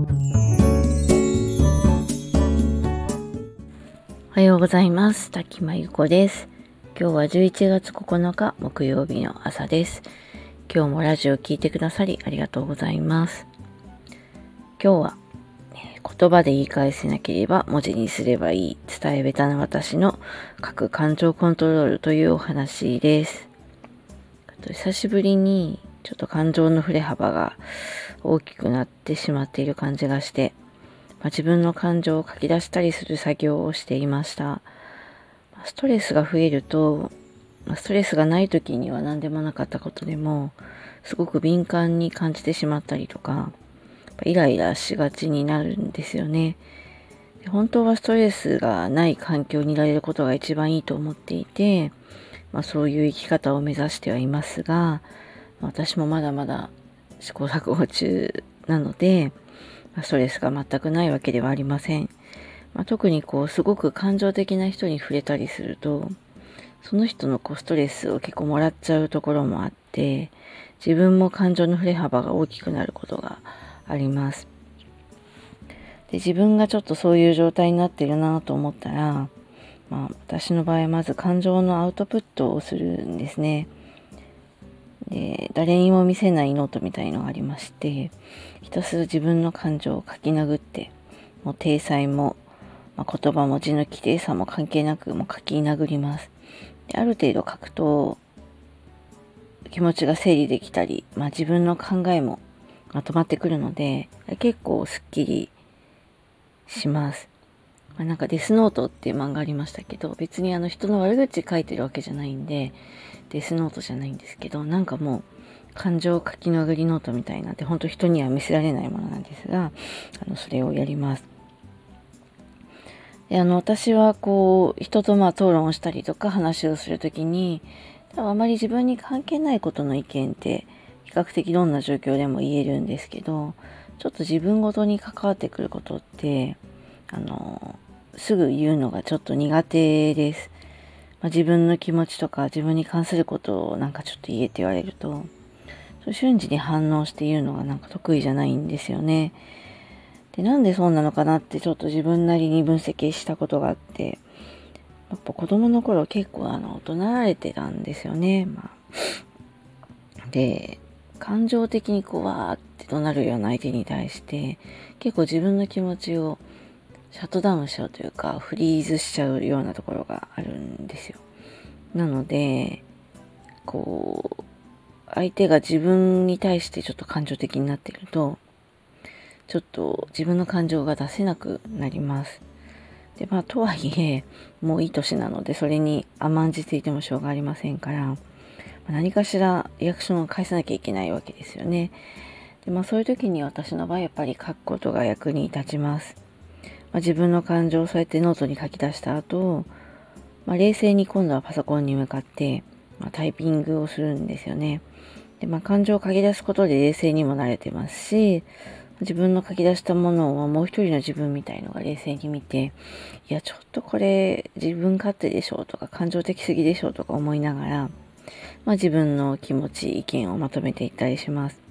おはようございます。滝真由子です。今日は11月9日木曜日の朝です。今日もラジオを聴いてくださりありがとうございます。今日は、言葉で言い返せなければ文字にすればいい伝え下手な私の書く感情コントロールというお話です。久しぶりにちょっと感情の振れ幅が大きくなってしまっている感じがして、まあ、自分の感情を書き出したりする作業をしていました。ストレスが増えるとストレスがない時には何でもなかったことでも、すごく敏感に感じてしまったりとか、イライラしがちになるんですよね。本当はストレスがない環境にいられることが一番いいと思っていて、まあ、そういう生き方を目指してはいますが、私もまだまだ試行錯誤中なので、まあ、ストレスが全くないわけではありません。まあ、特にこうすごく感情的な人に触れたりするとその人のこうストレスを結構もらっちゃうところもあって、自分も感情の振れ幅が大きくなることがあります。で自分がちょっとそういう状態になってるなと思ったら、まあ、私の場合まず感情のアウトプットをするんですね。で誰にも見せないノートみたいのがありましてひたすら自分の感情を書き殴ってもう体裁も、まあ、言葉も字の綺麗さも関係なくもう書き殴りますである程度書くと気持ちが整理できたり、まあ、自分の考えもまとまってくるので結構すっきりします。まあ、なんかデスノートっていう漫画ありましたけど別にあの人の悪口書いてるわけじゃないんでデスノートじゃないんですけどなんかもう感情書き殴りノートみたいなって本当人には見せられないものなんですがあのそれをやります。であの私はこう人とまあ討論をしたりとか話をする時に多分あまり自分に関係ないことの意見って比較的どんな状況でも言えるんですけどちょっと自分ごとに関わってくることってあのすぐ言うのがちょっと苦手です、まあ、自分の気持ちとか自分に関することをなんかちょっと言えって言われると瞬時に反応して言うのがなんか得意じゃないんですよね。で、なんでそうなのかなってちょっと自分なりに分析したことがあって、やっぱ子供の頃結構あの、怒鳴られてたんですよね。まあ、で、感情的にこう、わーって怒鳴るような相手に対して、結構自分の気持ちをシャットダウンしちゃうというか、フリーズしちゃうようなところがあるんですよ。なので、こう、相手が自分に対してちょっと感情的になっていると、ちょっと自分の感情が出せなくなります。で、まあ、とはいえ、もういい年なので、それに甘んじていてもしょうがありませんから、何かしらリアクションを返さなきゃいけないわけですよね。で、まあ、そういう時に私の場合、やっぱり書くことが役に立ちます。まあ、自分の感情をそうやってノートに書き出した後、まあ、冷静に今度はパソコンに向かって、まあ、タイピングをするんですよね。で、まあ、感情を書き出すことで冷静にもなれてますし、自分の書き出したものをもう一人の自分みたいのが冷静に見て、いや、ちょっとこれ自分勝手でしょうとか感情的すぎでしょうとか思いながら、まあ、自分の気持ち、意見をまとめていったりします。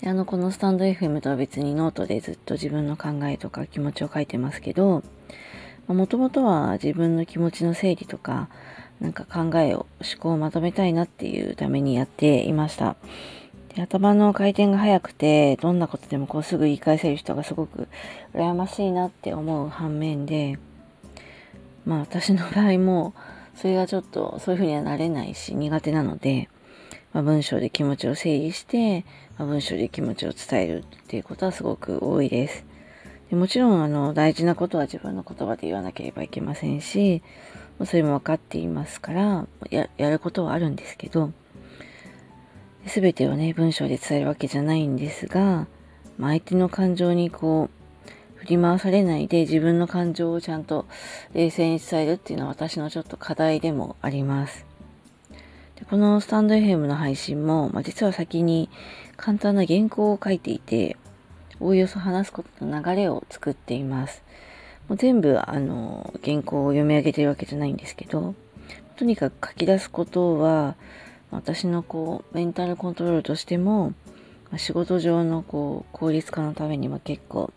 であの、このスタンド FM とは別にノートでずっと自分の考えとか気持ちを書いてますけど、もともとは自分の気持ちの整理とか、なんか考えを、思考をまとめたいなっていうためにやっていました。頭の回転が速くて、どんなことでもこうすぐ言い返せる人がすごく羨ましいなって思う反面で、まあ私の場合も、それがちょっとそういうふうにはなれないし苦手なので、まあ、文章で気持ちを整理して、まあ、文章で気持ちを伝えるっていうことはすごく多いです。でもちろんあの大事なことは自分の言葉で言わなければいけませんし、それも分かっていますからやることはあるんですけど、全てをね、文章で伝えるわけじゃないんですが、まあ、相手の感情にこう、振り回されないで自分の感情をちゃんと冷静に伝えるっていうのは私のちょっと課題でもあります。でこのスタンド FM の配信も、まあ、実は先に簡単な原稿を書いていて、おおよそ話すことの流れを作っています。もう全部、あの、原稿を読み上げてるわけじゃないんですけど、とにかく書き出すことは、私のこうメンタルコントロールとしても仕事上のこう効率化のためには結構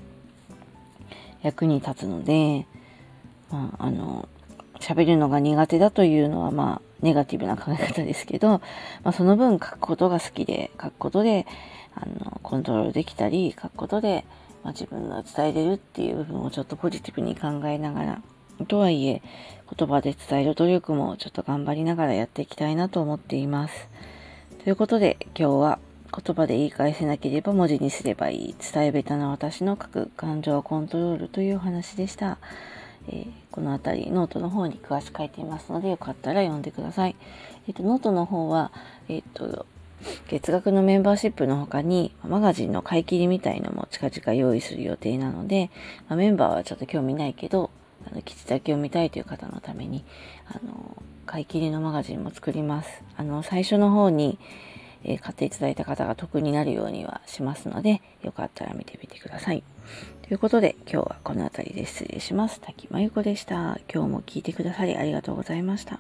役に立つので、まあ、あの喋るのが苦手だというのはまあネガティブな考え方ですけど、まあ、その分書くことが好きで書くことであのコントロールできたり書くことで、まあ、自分の伝えれるっていう部分をちょっとポジティブに考えながらとはいえ言葉で伝える努力もちょっと頑張りながらやっていきたいなと思っています。ということで今日は言葉で言い返せなければ文字にすればいい伝え下手な私の書く感情をコントロールというお話でした。えー、この辺りノートの方に詳しく書いていますのでよかったら読んでください。えーと、ノートの方は、えーと、月額のメンバーシップの他にマガジンの買い切りみたいのも近々用意する予定なので、まあ、メンバーはちょっと興味ないけどあの記事だけ読みたいという方のためにあの買い切りのマガジンも作ります。あの最初の方にえ、買っていただいた方が得になるようにはしますので、よかったら見てみてください。ということで、今日はこの辺りで失礼します。滝真由子でした。今日も聞いてくださりありがとうございました。